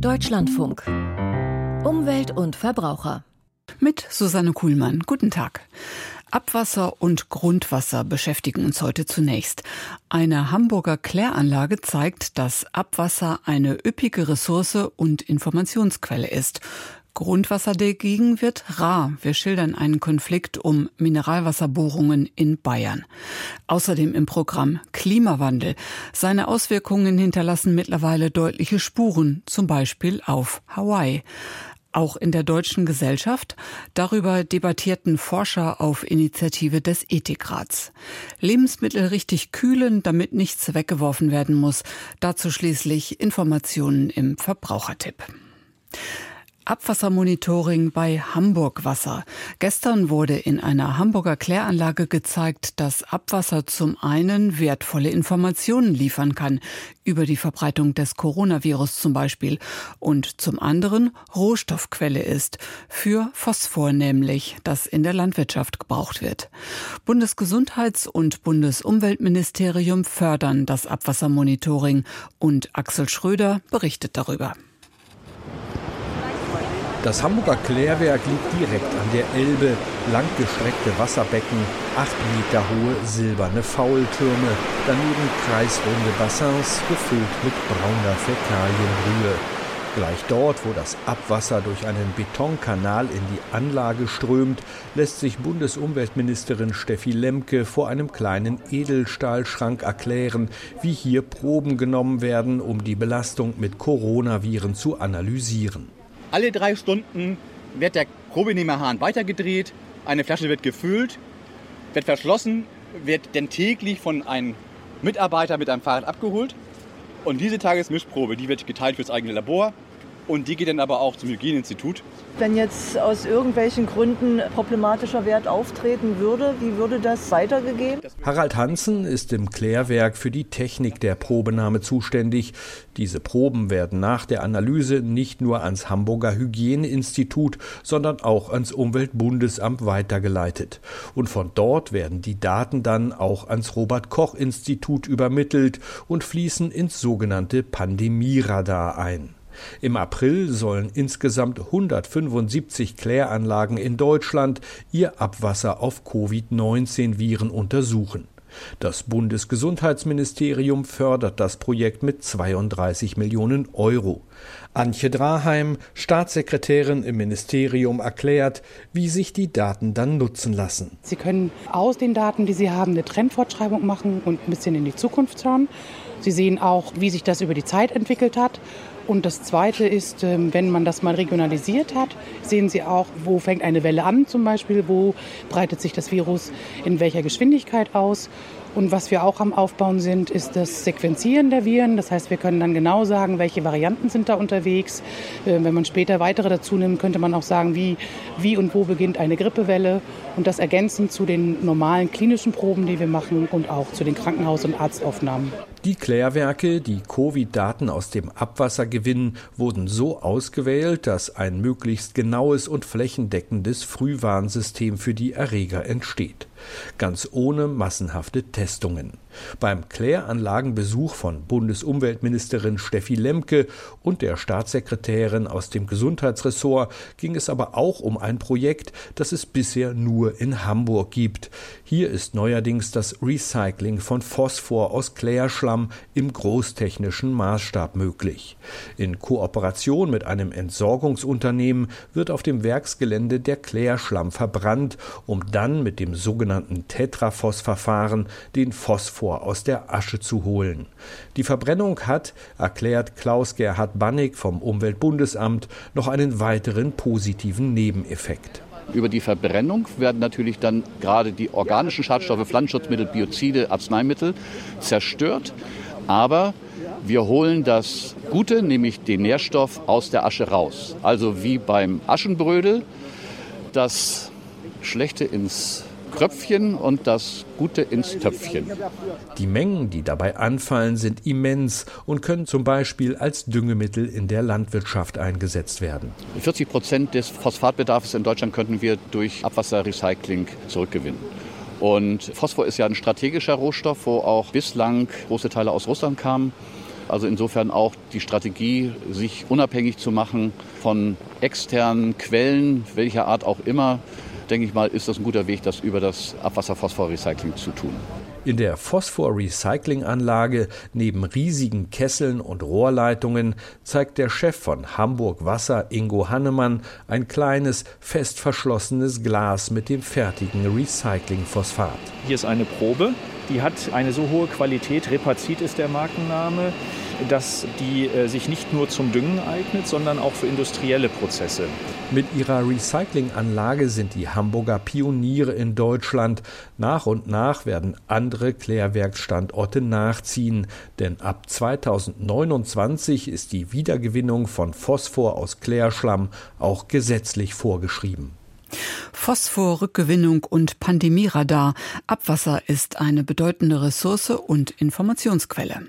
Deutschlandfunk. Umwelt und Verbraucher. Mit Susanne Kuhlmann. Guten Tag. Abwasser und Grundwasser beschäftigen uns heute zunächst. Eine Hamburger Kläranlage zeigt, dass Abwasser eine üppige Ressource und Informationsquelle ist. Grundwasser dagegen wird rar. Wir schildern einen Konflikt um Mineralwasserbohrungen in Bayern. Außerdem im Programm Klimawandel. Seine Auswirkungen hinterlassen mittlerweile deutliche Spuren, zum Beispiel auf Hawaii auch in der deutschen Gesellschaft. Darüber debattierten Forscher auf Initiative des Ethikrats. Lebensmittel richtig kühlen, damit nichts weggeworfen werden muss. Dazu schließlich Informationen im Verbrauchertipp. Abwassermonitoring bei Hamburg Wasser. Gestern wurde in einer Hamburger Kläranlage gezeigt, dass Abwasser zum einen wertvolle Informationen liefern kann, über die Verbreitung des Coronavirus zum Beispiel, und zum anderen Rohstoffquelle ist, für Phosphor nämlich, das in der Landwirtschaft gebraucht wird. Bundesgesundheits- und Bundesumweltministerium fördern das Abwassermonitoring und Axel Schröder berichtet darüber. Das Hamburger Klärwerk liegt direkt an der Elbe. Langgestreckte Wasserbecken, acht Meter hohe silberne Faultürme, daneben kreisrunde Bassins gefüllt mit brauner Fäkalienbrühe. Gleich dort, wo das Abwasser durch einen Betonkanal in die Anlage strömt, lässt sich Bundesumweltministerin Steffi Lemke vor einem kleinen Edelstahlschrank erklären, wie hier Proben genommen werden, um die Belastung mit Coronaviren zu analysieren. Alle drei Stunden wird der Probenehmerhahn weitergedreht, eine Flasche wird gefüllt, wird verschlossen, wird dann täglich von einem Mitarbeiter mit einem Fahrrad abgeholt. Und diese Tagesmischprobe, die wird geteilt fürs eigene Labor und die geht dann aber auch zum Hygieneinstitut. Wenn jetzt aus irgendwelchen Gründen problematischer Wert auftreten würde, wie würde das weitergegeben? Harald Hansen ist im Klärwerk für die Technik der Probenahme zuständig. Diese Proben werden nach der Analyse nicht nur ans Hamburger Hygieneinstitut, sondern auch ans Umweltbundesamt weitergeleitet. Und von dort werden die Daten dann auch ans Robert Koch Institut übermittelt und fließen ins sogenannte Pandemieradar ein. Im April sollen insgesamt 175 Kläranlagen in Deutschland ihr Abwasser auf Covid-19-Viren untersuchen. Das Bundesgesundheitsministerium fördert das Projekt mit 32 Millionen Euro. Antje Draheim, Staatssekretärin im Ministerium, erklärt, wie sich die Daten dann nutzen lassen. Sie können aus den Daten, die Sie haben, eine Trendfortschreibung machen und ein bisschen in die Zukunft schauen. Sie sehen auch, wie sich das über die Zeit entwickelt hat und das Zweite ist, ähm, wenn man das mal regionalisiert hat, sehen Sie auch, wo fängt eine Welle an zum Beispiel, wo breitet sich das Virus in welcher Geschwindigkeit aus. Und was wir auch am Aufbauen sind, ist das Sequenzieren der Viren. Das heißt, wir können dann genau sagen, welche Varianten sind da unterwegs. Ähm, wenn man später weitere dazu nimmt, könnte man auch sagen, wie, wie und wo beginnt eine Grippewelle. Und das ergänzend zu den normalen klinischen Proben, die wir machen und auch zu den Krankenhaus- und Arztaufnahmen. Die Klärwerke, die Covid-Daten aus dem Abwasser gewinnen, wurden so ausgewählt, dass ein möglichst genaues und flächendeckendes Frühwarnsystem für die Erreger entsteht. Ganz ohne massenhafte Testungen. Beim Kläranlagenbesuch von Bundesumweltministerin Steffi Lemke und der Staatssekretärin aus dem Gesundheitsressort ging es aber auch um ein Projekt, das es bisher nur in Hamburg gibt. Hier ist neuerdings das Recycling von Phosphor aus Klärschlamm im großtechnischen Maßstab möglich. In Kooperation mit einem Entsorgungsunternehmen wird auf dem Werksgelände der Klärschlamm verbrannt, um dann mit dem sogenannten Tetraphos-Verfahren den Phosphor Phosphor aus der Asche zu holen. Die Verbrennung hat, erklärt Klaus-Gerhard Bannig vom Umweltbundesamt, noch einen weiteren positiven Nebeneffekt. Über die Verbrennung werden natürlich dann gerade die organischen Schadstoffe, Pflanzenschutzmittel, Biozide, Arzneimittel zerstört. Aber wir holen das Gute, nämlich den Nährstoff aus der Asche raus. Also wie beim Aschenbrödel, das Schlechte ins Kröpfchen und das Gute ins Töpfchen. Die Mengen, die dabei anfallen, sind immens und können zum Beispiel als Düngemittel in der Landwirtschaft eingesetzt werden. 40 Prozent des Phosphatbedarfs in Deutschland könnten wir durch Abwasserrecycling zurückgewinnen. Und Phosphor ist ja ein strategischer Rohstoff, wo auch bislang große Teile aus Russland kamen. Also insofern auch die Strategie, sich unabhängig zu machen von externen Quellen, welcher Art auch immer, denke ich mal, ist das ein guter Weg, das über das Abwasserphosphorrecycling zu tun. In der Phosphor-Recycling-Anlage neben riesigen Kesseln und Rohrleitungen zeigt der Chef von Hamburg Wasser, Ingo Hannemann, ein kleines, fest verschlossenes Glas mit dem fertigen Recycling-Phosphat. Hier ist eine Probe, die hat eine so hohe Qualität, Repazit ist der Markenname, dass die äh, sich nicht nur zum Düngen eignet, sondern auch für industrielle Prozesse. Mit ihrer Recyclinganlage sind die Hamburger Pioniere in Deutschland. Nach und nach werden andere Klärwerksstandorte nachziehen, denn ab 2029 ist die Wiedergewinnung von Phosphor aus Klärschlamm auch gesetzlich vorgeschrieben. Phosphorrückgewinnung und Pandemieradar. Abwasser ist eine bedeutende Ressource und Informationsquelle.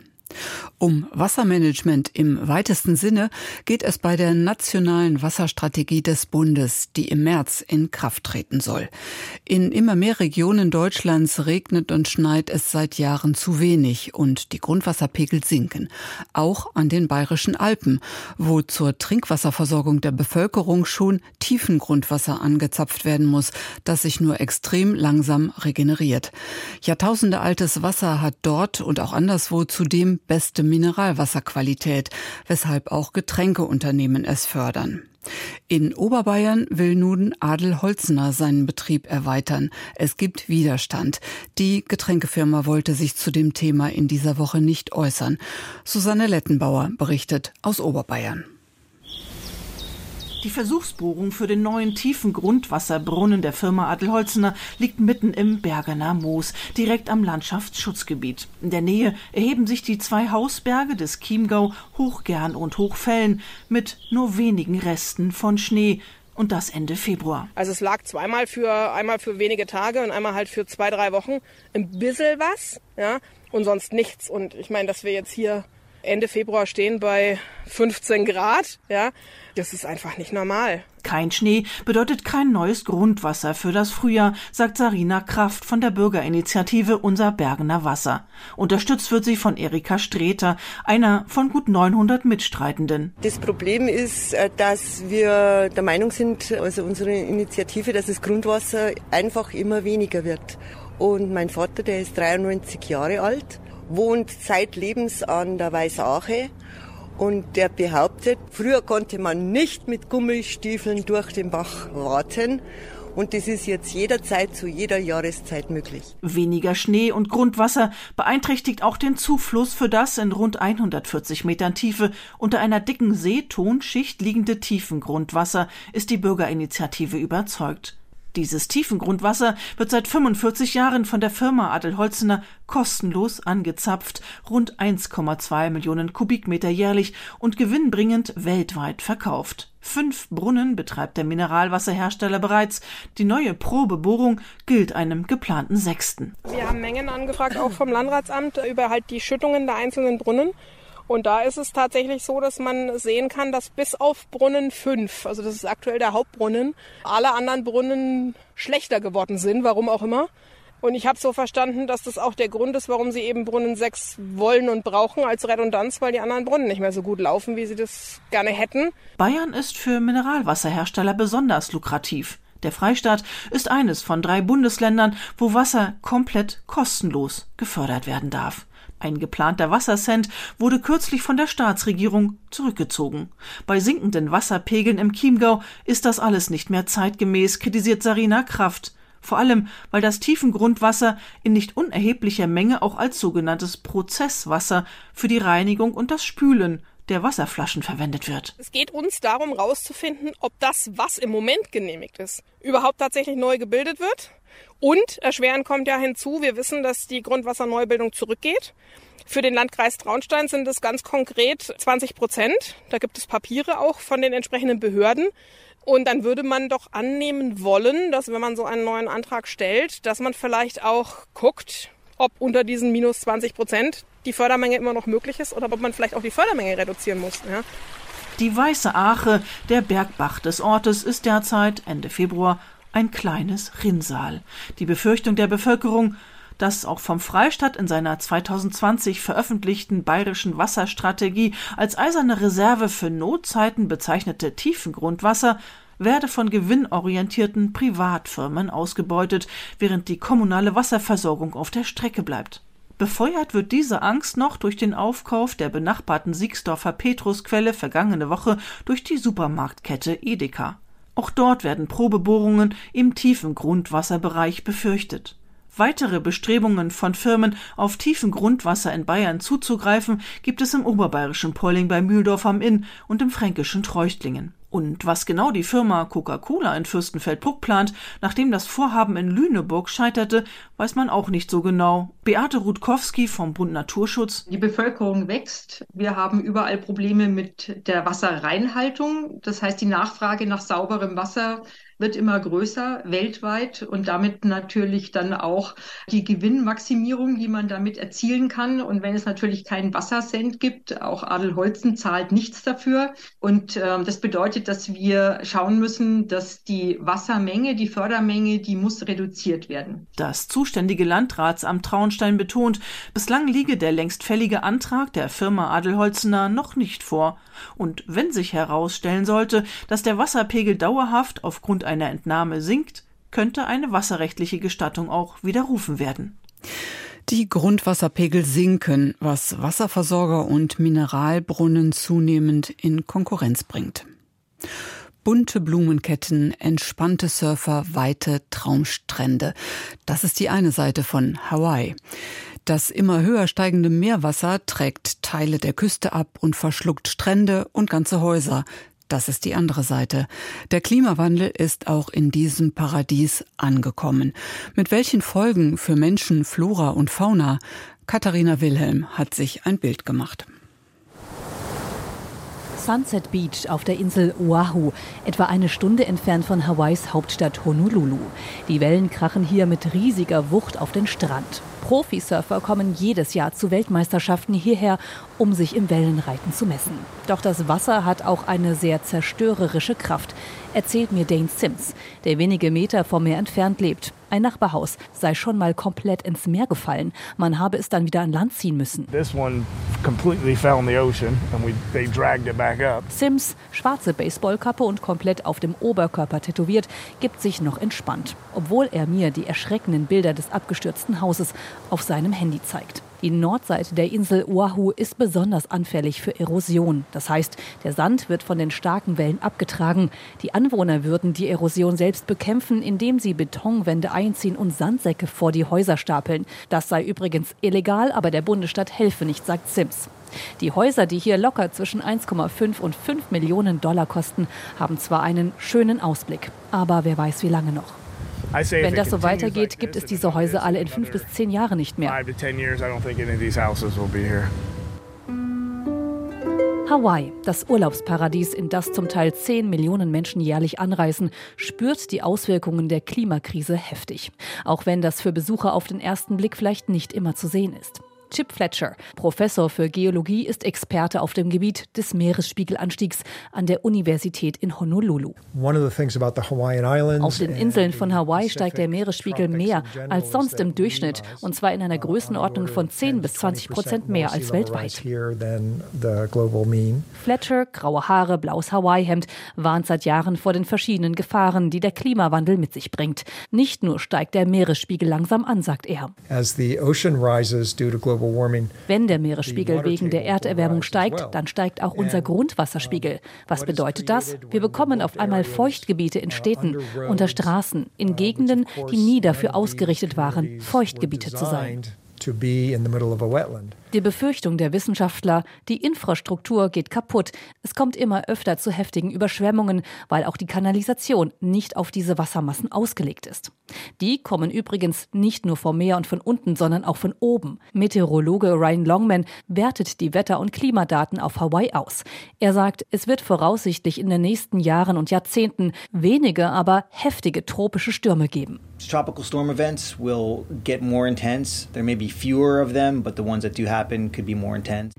Um Wassermanagement im weitesten Sinne geht es bei der nationalen Wasserstrategie des Bundes, die im März in Kraft treten soll. In immer mehr Regionen Deutschlands regnet und schneit es seit Jahren zu wenig und die Grundwasserpegel sinken. Auch an den bayerischen Alpen, wo zur Trinkwasserversorgung der Bevölkerung schon Tiefengrundwasser angezapft werden muss, das sich nur extrem langsam regeneriert. Jahrtausende altes Wasser hat dort und auch anderswo zudem beste Mineralwasserqualität, weshalb auch Getränkeunternehmen es fördern. In Oberbayern will nun Adel Holzner seinen Betrieb erweitern. Es gibt Widerstand. Die Getränkefirma wollte sich zu dem Thema in dieser Woche nicht äußern. Susanne Lettenbauer berichtet aus Oberbayern. Die Versuchsbohrung für den neuen tiefen Grundwasserbrunnen der Firma Adelholzener liegt mitten im Bergener Moos, direkt am Landschaftsschutzgebiet. In der Nähe erheben sich die zwei Hausberge des Chiemgau, Hochgern und Hochfällen, mit nur wenigen Resten von Schnee, und das Ende Februar. Also es lag zweimal für einmal für wenige Tage und einmal halt für zwei, drei Wochen ein bisschen was, ja, und sonst nichts. Und ich meine, dass wir jetzt hier Ende Februar stehen bei 15 Grad, ja, das ist einfach nicht normal. Kein Schnee bedeutet kein neues Grundwasser für das Frühjahr, sagt Sarina Kraft von der Bürgerinitiative Unser Bergener Wasser. Unterstützt wird sie von Erika Streter, einer von gut 900 Mitstreitenden. Das Problem ist, äh, dass wir der Meinung sind, also unsere Initiative, dass das Grundwasser einfach immer weniger wird. Und mein Vater, der ist 93 Jahre alt wohnt zeitlebens an der Weißache und der behauptet, früher konnte man nicht mit Gummistiefeln durch den Bach warten. Und das ist jetzt jederzeit zu jeder Jahreszeit möglich. Weniger Schnee und Grundwasser beeinträchtigt auch den Zufluss für das in rund 140 Metern Tiefe unter einer dicken Seetonschicht liegende Tiefengrundwasser, ist die Bürgerinitiative überzeugt. Dieses Tiefengrundwasser wird seit 45 Jahren von der Firma Adelholzener kostenlos angezapft, rund 1,2 Millionen Kubikmeter jährlich und gewinnbringend weltweit verkauft. Fünf Brunnen betreibt der Mineralwasserhersteller bereits. Die neue Probebohrung gilt einem geplanten sechsten. Wir haben Mengen angefragt, auch vom Landratsamt, über halt die Schüttungen der einzelnen Brunnen. Und da ist es tatsächlich so, dass man sehen kann, dass bis auf Brunnen 5, also das ist aktuell der Hauptbrunnen, alle anderen Brunnen schlechter geworden sind, warum auch immer. Und ich habe so verstanden, dass das auch der Grund ist, warum sie eben Brunnen 6 wollen und brauchen als Redundanz, weil die anderen Brunnen nicht mehr so gut laufen, wie sie das gerne hätten. Bayern ist für Mineralwasserhersteller besonders lukrativ. Der Freistaat ist eines von drei Bundesländern, wo Wasser komplett kostenlos gefördert werden darf. Ein geplanter Wassercent wurde kürzlich von der Staatsregierung zurückgezogen. Bei sinkenden Wasserpegeln im Chiemgau ist das alles nicht mehr zeitgemäß, kritisiert Sarina Kraft. Vor allem, weil das Tiefengrundwasser in nicht unerheblicher Menge auch als sogenanntes Prozesswasser für die Reinigung und das Spülen der Wasserflaschen verwendet wird. Es geht uns darum, herauszufinden, ob das, was im Moment genehmigt ist, überhaupt tatsächlich neu gebildet wird und erschwerend kommt ja hinzu, wir wissen, dass die Grundwasserneubildung zurückgeht. Für den Landkreis Traunstein sind es ganz konkret 20 Prozent. Da gibt es Papiere auch von den entsprechenden Behörden. Und dann würde man doch annehmen wollen, dass wenn man so einen neuen Antrag stellt, dass man vielleicht auch guckt, ob unter diesen minus 20 Prozent die Fördermenge immer noch möglich ist oder ob man vielleicht auch die Fördermenge reduzieren muss. Ja. Die Weiße Ache, der Bergbach des Ortes, ist derzeit Ende Februar ein kleines Rinnsal. Die Befürchtung der Bevölkerung, Das auch vom Freistaat in seiner 2020 veröffentlichten bayerischen Wasserstrategie als eiserne Reserve für Notzeiten bezeichnete Tiefengrundwasser werde von gewinnorientierten Privatfirmen ausgebeutet, während die kommunale Wasserversorgung auf der Strecke bleibt. Befeuert wird diese Angst noch durch den Aufkauf der benachbarten Siegsdorfer Petrusquelle vergangene Woche durch die Supermarktkette Edeka. Auch dort werden Probebohrungen im tiefen Grundwasserbereich befürchtet. Weitere Bestrebungen von Firmen, auf tiefen Grundwasser in Bayern zuzugreifen, gibt es im oberbayerischen Polling bei Mühldorf am Inn und im fränkischen Treuchtlingen. Und was genau die Firma Coca-Cola in Fürstenfeldbruck plant, nachdem das Vorhaben in Lüneburg scheiterte, weiß man auch nicht so genau. Beate Rutkowski vom Bund Naturschutz. Die Bevölkerung wächst. Wir haben überall Probleme mit der Wasserreinhaltung. Das heißt, die Nachfrage nach sauberem Wasser wird immer größer weltweit und damit natürlich dann auch die Gewinnmaximierung, die man damit erzielen kann. Und wenn es natürlich keinen Wassercent gibt, auch Adelholzen zahlt nichts dafür. Und äh, das bedeutet, dass wir schauen müssen, dass die Wassermenge, die Fördermenge, die muss reduziert werden. Das zuständige Landratsamt Traunstein betont, bislang liege der längst fällige Antrag der Firma Adelholzener noch nicht vor. Und wenn sich herausstellen sollte, dass der Wasserpegel dauerhaft aufgrund einer Entnahme sinkt, könnte eine wasserrechtliche Gestattung auch widerrufen werden. Die Grundwasserpegel sinken, was Wasserversorger und Mineralbrunnen zunehmend in Konkurrenz bringt. Bunte Blumenketten, entspannte Surfer, weite Traumstrände. Das ist die eine Seite von Hawaii. Das immer höher steigende Meerwasser trägt Teile der Küste ab und verschluckt Strände und ganze Häuser. Das ist die andere Seite. Der Klimawandel ist auch in diesem Paradies angekommen. Mit welchen Folgen für Menschen, Flora und Fauna? Katharina Wilhelm hat sich ein Bild gemacht. Sunset Beach auf der Insel Oahu, etwa eine Stunde entfernt von Hawaiis Hauptstadt Honolulu. Die Wellen krachen hier mit riesiger Wucht auf den Strand. Profisurfer kommen jedes Jahr zu Weltmeisterschaften hierher, um sich im Wellenreiten zu messen. Doch das Wasser hat auch eine sehr zerstörerische Kraft, erzählt mir Dane Sims, der wenige Meter vom Meer entfernt lebt. Ein Nachbarhaus sei schon mal komplett ins Meer gefallen. Man habe es dann wieder an Land ziehen müssen. Sims, schwarze Baseballkappe und komplett auf dem Oberkörper tätowiert, gibt sich noch entspannt, obwohl er mir die erschreckenden Bilder des abgestürzten Hauses auf seinem Handy zeigt. Die Nordseite der Insel Oahu ist besonders anfällig für Erosion. Das heißt, der Sand wird von den starken Wellen abgetragen. Die Anwohner würden die Erosion selbst bekämpfen, indem sie Betonwände einziehen und Sandsäcke vor die Häuser stapeln. Das sei übrigens illegal, aber der Bundesstaat helfe nicht, sagt Sims. Die Häuser, die hier locker zwischen 1,5 und 5 Millionen Dollar kosten, haben zwar einen schönen Ausblick, aber wer weiß, wie lange noch. Wenn das so weitergeht, gibt es diese Häuser alle in fünf bis zehn Jahren nicht mehr. Hawaii, das Urlaubsparadies, in das zum Teil 10 Millionen Menschen jährlich anreisen, spürt die Auswirkungen der Klimakrise heftig. Auch wenn das für Besucher auf den ersten Blick vielleicht nicht immer zu sehen ist. Chip Fletcher, Professor für Geologie, ist Experte auf dem Gebiet des Meeresspiegelanstiegs an der Universität in Honolulu. Auf den Inseln von Hawaii steigt der Meeresspiegel mehr als sonst im Durchschnitt, und zwar in einer Größenordnung von 10 bis 20 Prozent mehr als weltweit. Fletcher, graue Haare, blaues Hawaii-Hemd, warnt seit Jahren vor den verschiedenen Gefahren, die der Klimawandel mit sich bringt. Nicht nur steigt der Meeresspiegel langsam an, sagt er. As the ocean rises due to wenn der Meeresspiegel wegen der Erderwärmung steigt, dann steigt auch unser Grundwasserspiegel. Was bedeutet das? Wir bekommen auf einmal Feuchtgebiete in Städten, unter Straßen, in Gegenden, die nie dafür ausgerichtet waren, Feuchtgebiete zu sein. Die Befürchtung der Wissenschaftler, die Infrastruktur geht kaputt. Es kommt immer öfter zu heftigen Überschwemmungen, weil auch die Kanalisation nicht auf diese Wassermassen ausgelegt ist. Die kommen übrigens nicht nur vom Meer und von unten, sondern auch von oben. Meteorologe Ryan Longman wertet die Wetter- und Klimadaten auf Hawaii aus. Er sagt, es wird voraussichtlich in den nächsten Jahren und Jahrzehnten wenige, aber heftige tropische Stürme geben. Tropical storm events will get more intense. There may be fewer of them, but the ones that do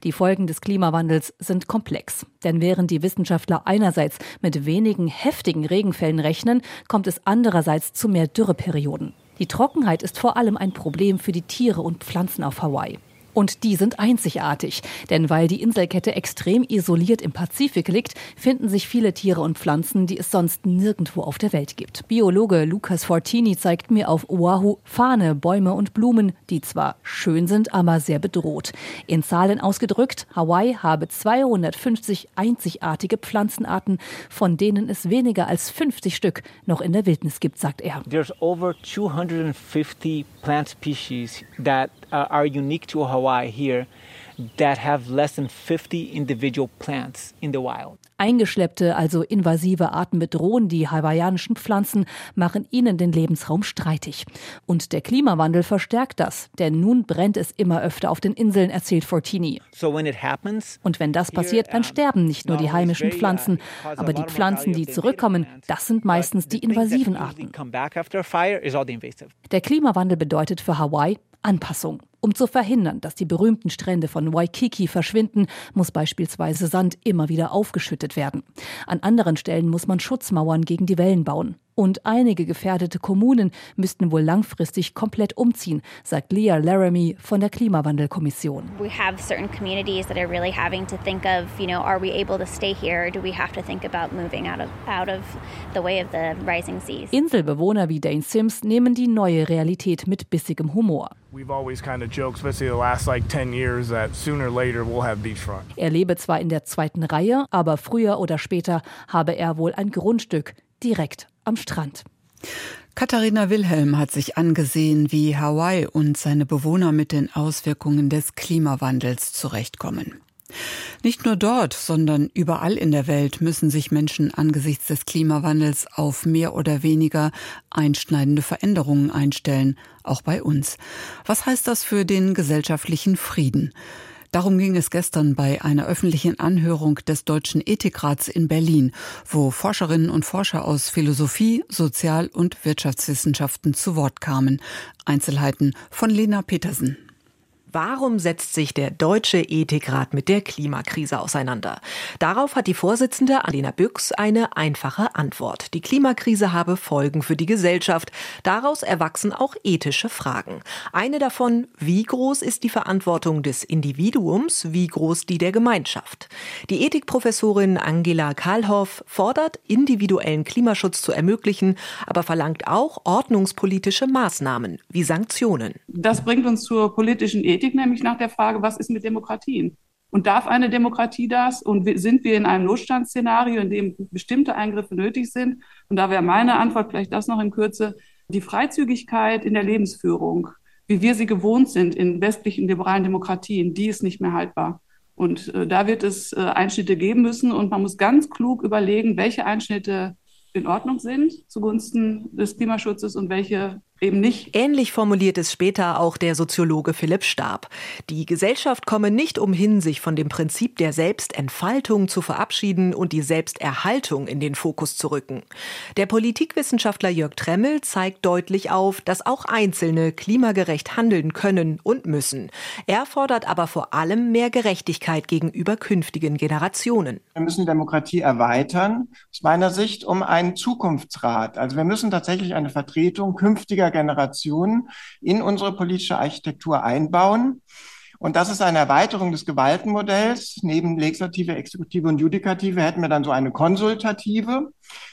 die Folgen des Klimawandels sind komplex. Denn während die Wissenschaftler einerseits mit wenigen heftigen Regenfällen rechnen, kommt es andererseits zu mehr Dürreperioden. Die Trockenheit ist vor allem ein Problem für die Tiere und Pflanzen auf Hawaii. Und die sind einzigartig. Denn weil die Inselkette extrem isoliert im Pazifik liegt, finden sich viele Tiere und Pflanzen, die es sonst nirgendwo auf der Welt gibt. Biologe Lucas Fortini zeigt mir auf Oahu Fahne, Bäume und Blumen, die zwar schön sind, aber sehr bedroht. In Zahlen ausgedrückt, Hawaii habe 250 einzigartige Pflanzenarten, von denen es weniger als 50 Stück noch in der Wildnis gibt, sagt er. There's over 250 plant species that are unique to Hawaii here that have less than 50 individual plants in the wild. Eingeschleppte, also invasive Arten bedrohen die hawaiianischen Pflanzen, machen ihnen den Lebensraum streitig. Und der Klimawandel verstärkt das, denn nun brennt es immer öfter auf den Inseln, erzählt Fortini. So when it happens, Und wenn das passiert, dann sterben nicht nur die heimischen Pflanzen, aber die Pflanzen, die zurückkommen, das sind meistens die invasiven Arten. Der Klimawandel bedeutet für Hawaii Anpassung. Um zu verhindern, dass die berühmten Strände von Waikiki verschwinden, muss beispielsweise Sand immer wieder aufgeschüttet werden. An anderen Stellen muss man Schutzmauern gegen die Wellen bauen. Und einige gefährdete Kommunen müssten wohl langfristig komplett umziehen, sagt Leah Laramie von der Klimawandelkommission. We have certain communities that are really having to think of, you know, are we able to stay here or do we have to think about moving out of out of the way of the rising seas? Inselbewohner wie Dane Sims nehmen die neue Realität mit bissigem Humor. We've always kind of joked, especially the last like 10 years, that sooner or later we'll have beachfront. Er lebe zwar in der zweiten Reihe, aber früher oder später habe er wohl ein Grundstück direkt am Strand. Katharina Wilhelm hat sich angesehen, wie Hawaii und seine Bewohner mit den Auswirkungen des Klimawandels zurechtkommen. Nicht nur dort, sondern überall in der Welt müssen sich Menschen angesichts des Klimawandels auf mehr oder weniger einschneidende Veränderungen einstellen, auch bei uns. Was heißt das für den gesellschaftlichen Frieden? Darum ging es gestern bei einer öffentlichen Anhörung des Deutschen Ethikrats in Berlin, wo Forscherinnen und Forscher aus Philosophie, Sozial- und Wirtschaftswissenschaften zu Wort kamen. Einzelheiten von Lena Petersen. Warum setzt sich der Deutsche Ethikrat mit der Klimakrise auseinander? Darauf hat die Vorsitzende Alena Büchs eine einfache Antwort. Die Klimakrise habe Folgen für die Gesellschaft. Daraus erwachsen auch ethische Fragen. Eine davon, wie groß ist die Verantwortung des Individuums, wie groß die der Gemeinschaft? Die Ethikprofessorin Angela Karlhoff fordert, individuellen Klimaschutz zu ermöglichen, aber verlangt auch ordnungspolitische Maßnahmen wie Sanktionen. Das bringt uns zur politischen Ethik. Ethik, nämlich nach der Frage, was ist mit Demokratien? Und darf eine Demokratie das? Und sind wir in einem Notstandsszenario, in dem bestimmte Eingriffe nötig sind? Und da wäre meine Antwort, vielleicht das noch in Kürze, die Freizügigkeit in der Lebensführung, wie wir sie gewohnt sind in westlichen liberalen Demokratien, die ist nicht mehr haltbar. Und äh, da wird es äh, Einschnitte geben müssen. Und man muss ganz klug überlegen, welche Einschnitte in Ordnung sind zugunsten des Klimaschutzes und welche eben nicht. Ähnlich formuliert es später auch der Soziologe Philipp Stab. Die Gesellschaft komme nicht umhin, sich von dem Prinzip der Selbstentfaltung zu verabschieden und die Selbsterhaltung in den Fokus zu rücken. Der Politikwissenschaftler Jörg Tremmel zeigt deutlich auf, dass auch Einzelne klimagerecht handeln können und müssen. Er fordert aber vor allem mehr Gerechtigkeit gegenüber künftigen Generationen. Wir müssen Demokratie erweitern, aus meiner Sicht, um einen Zukunftsrat. Also wir müssen tatsächlich eine Vertretung künftiger Generationen in unsere politische Architektur einbauen. Und das ist eine Erweiterung des Gewaltenmodells. Neben Legislative, Exekutive und Judikative hätten wir dann so eine Konsultative.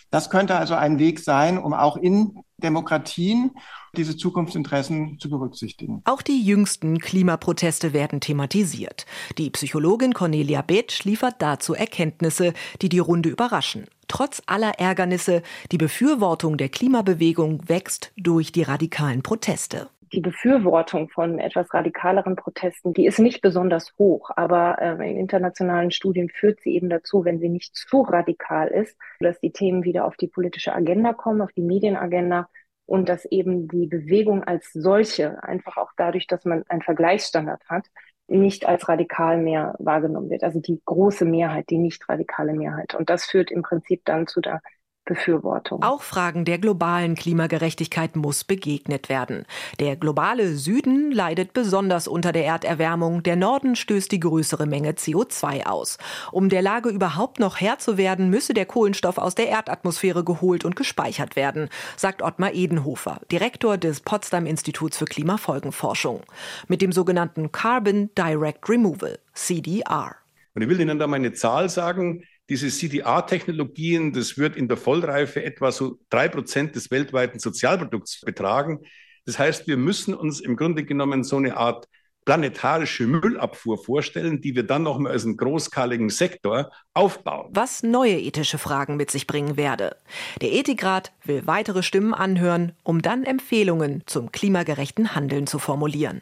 Das könnte also ein Weg sein, um auch in Demokratien diese Zukunftsinteressen zu berücksichtigen. Auch die jüngsten Klimaproteste werden thematisiert. Die Psychologin Cornelia Betsch liefert dazu Erkenntnisse, die die Runde überraschen. Trotz aller Ärgernisse, die Befürwortung der Klimabewegung wächst durch die radikalen Proteste die Befürwortung von etwas radikaleren Protesten, die ist nicht besonders hoch, aber äh, in internationalen Studien führt sie eben dazu, wenn sie nicht zu radikal ist, dass die Themen wieder auf die politische Agenda kommen, auf die Medienagenda und dass eben die Bewegung als solche, einfach auch dadurch, dass man einen Vergleichsstandard hat, nicht als radikal mehr wahrgenommen wird. Also die große Mehrheit, die nicht radikale Mehrheit. Und das führt im Prinzip dann zu der Befürwortung. Auch Fragen der globalen Klimagerechtigkeit muss begegnet werden. Der globale Süden leidet besonders unter der Erderwärmung, der Norden stößt die größere Menge CO2 aus. Um der Lage überhaupt noch Herr zu werden, müsse der Kohlenstoff aus der Erdatmosphäre geholt und gespeichert werden, sagt Ottmar Edenhofer, Direktor des Potsdam Instituts für Klimafolgenforschung. Mit dem sogenannten Carbon Direct Removal, CDR. Und ich will Ihnen da mal eine Zahl sagen diese CDA-Technologien, das wird in der Vollreife etwa so drei Prozent des weltweiten Sozialprodukts betragen. Das heißt, wir müssen uns im Grunde genommen so eine Art planetarische Müllabfuhr vorstellen, die wir dann nochmal als einen großskaligen Sektor aufbauen. Was neue ethische Fragen mit sich bringen werde. Der Ethikrat will weitere Stimmen anhören, um dann Empfehlungen zum klimagerechten Handeln zu formulieren.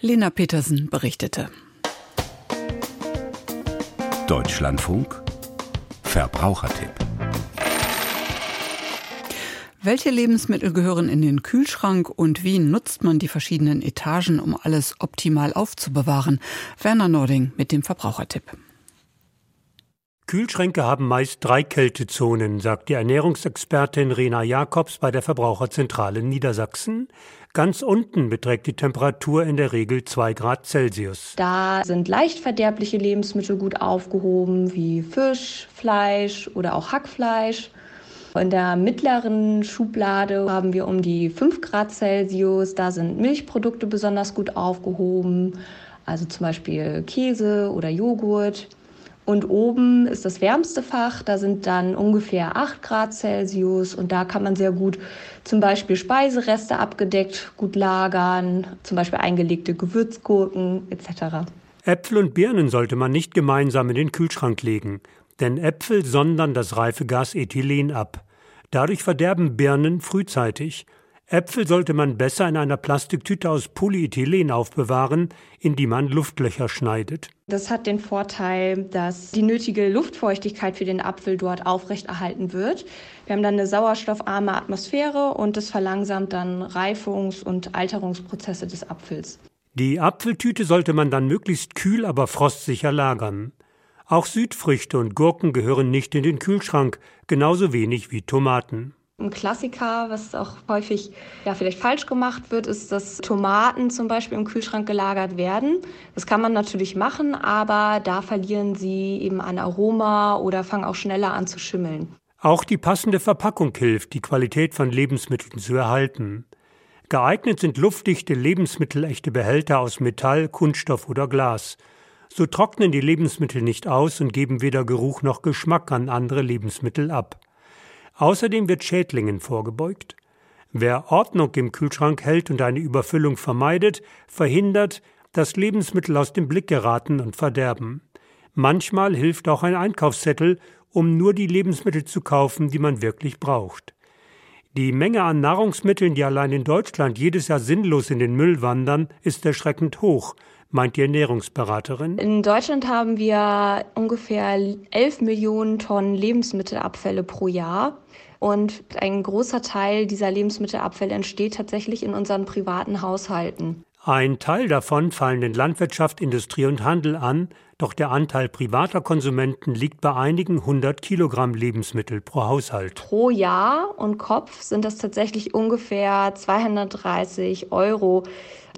Lena Petersen berichtete. Deutschlandfunk Verbrauchertipp. Welche Lebensmittel gehören in den Kühlschrank und wie nutzt man die verschiedenen Etagen, um alles optimal aufzubewahren? Werner Nording mit dem Verbrauchertipp. Kühlschränke haben meist drei Kältezonen, sagt die Ernährungsexpertin Rena Jakobs bei der Verbraucherzentrale Niedersachsen. Ganz unten beträgt die Temperatur in der Regel 2 Grad Celsius. Da sind leicht verderbliche Lebensmittel gut aufgehoben, wie Fisch, Fleisch oder auch Hackfleisch. In der mittleren Schublade haben wir um die 5 Grad Celsius. Da sind Milchprodukte besonders gut aufgehoben, also zum Beispiel Käse oder Joghurt. Und oben ist das wärmste Fach, da sind dann ungefähr 8 Grad Celsius und da kann man sehr gut zum Beispiel Speisereste abgedeckt gut lagern, zum Beispiel eingelegte Gewürzgurken etc. Äpfel und Birnen sollte man nicht gemeinsam in den Kühlschrank legen, denn Äpfel sondern das Reifegas Ethylen ab. Dadurch verderben Birnen frühzeitig Äpfel sollte man besser in einer Plastiktüte aus Polyethylen aufbewahren, in die man Luftlöcher schneidet. Das hat den Vorteil, dass die nötige Luftfeuchtigkeit für den Apfel dort aufrechterhalten wird. Wir haben dann eine sauerstoffarme Atmosphäre und das verlangsamt dann Reifungs- und Alterungsprozesse des Apfels. Die Apfeltüte sollte man dann möglichst kühl, aber frostsicher lagern. Auch Südfrüchte und Gurken gehören nicht in den Kühlschrank, genauso wenig wie Tomaten. Ein Klassiker, was auch häufig ja vielleicht falsch gemacht wird, ist, dass Tomaten zum Beispiel im Kühlschrank gelagert werden. Das kann man natürlich machen, aber da verlieren sie eben an Aroma oder fangen auch schneller an zu schimmeln. Auch die passende Verpackung hilft, die Qualität von Lebensmitteln zu erhalten. Geeignet sind luftdichte, lebensmittelechte Behälter aus Metall, Kunststoff oder Glas. So trocknen die Lebensmittel nicht aus und geben weder Geruch noch Geschmack an andere Lebensmittel ab. Außerdem wird Schädlingen vorgebeugt. Wer Ordnung im Kühlschrank hält und eine Überfüllung vermeidet, verhindert, dass Lebensmittel aus dem Blick geraten und verderben. Manchmal hilft auch ein Einkaufszettel, um nur die Lebensmittel zu kaufen, die man wirklich braucht. Die Menge an Nahrungsmitteln, die allein in Deutschland jedes Jahr sinnlos in den Müll wandern, ist erschreckend hoch, meint die Ernährungsberaterin. In Deutschland haben wir ungefähr 11 Millionen Tonnen Lebensmittelabfälle pro Jahr. Und ein großer Teil dieser Lebensmittelabfälle entsteht tatsächlich in unseren privaten Haushalten. Ein Teil davon fallen in Landwirtschaft, Industrie und Handel an, doch der Anteil privater Konsumenten liegt bei einigen hundert Kilogramm Lebensmittel pro Haushalt. Pro Jahr und Kopf sind das tatsächlich ungefähr 230 Euro,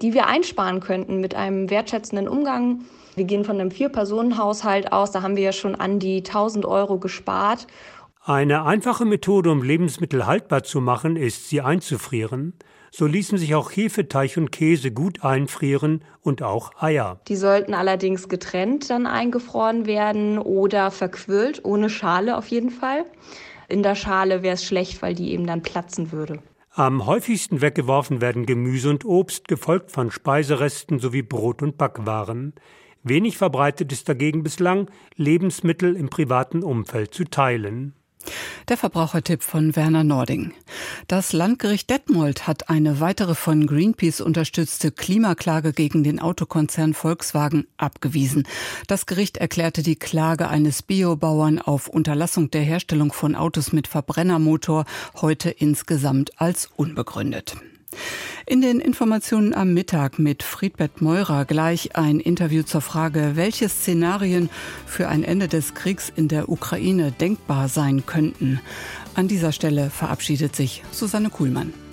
die wir einsparen könnten mit einem wertschätzenden Umgang. Wir gehen von einem Vier-Personen-Haushalt aus, da haben wir ja schon an die 1000 Euro gespart. Eine einfache Methode, um Lebensmittel haltbar zu machen, ist, sie einzufrieren. So ließen sich auch Hefeteig und Käse gut einfrieren und auch Eier. Die sollten allerdings getrennt dann eingefroren werden oder verquirlt, ohne Schale auf jeden Fall. In der Schale wäre es schlecht, weil die eben dann platzen würde. Am häufigsten weggeworfen werden Gemüse und Obst, gefolgt von Speiseresten sowie Brot und Backwaren. Wenig verbreitet ist dagegen bislang, Lebensmittel im privaten Umfeld zu teilen. Der Verbrauchertipp von Werner Nording. Das Landgericht Detmold hat eine weitere von Greenpeace unterstützte Klimaklage gegen den Autokonzern Volkswagen abgewiesen. Das Gericht erklärte die Klage eines Biobauern auf Unterlassung der Herstellung von Autos mit Verbrennermotor heute insgesamt als unbegründet. In den Informationen am Mittag mit Friedbert Meurer gleich ein Interview zur Frage, welche Szenarien für ein Ende des Kriegs in der Ukraine denkbar sein könnten. An dieser Stelle verabschiedet sich Susanne Kuhlmann.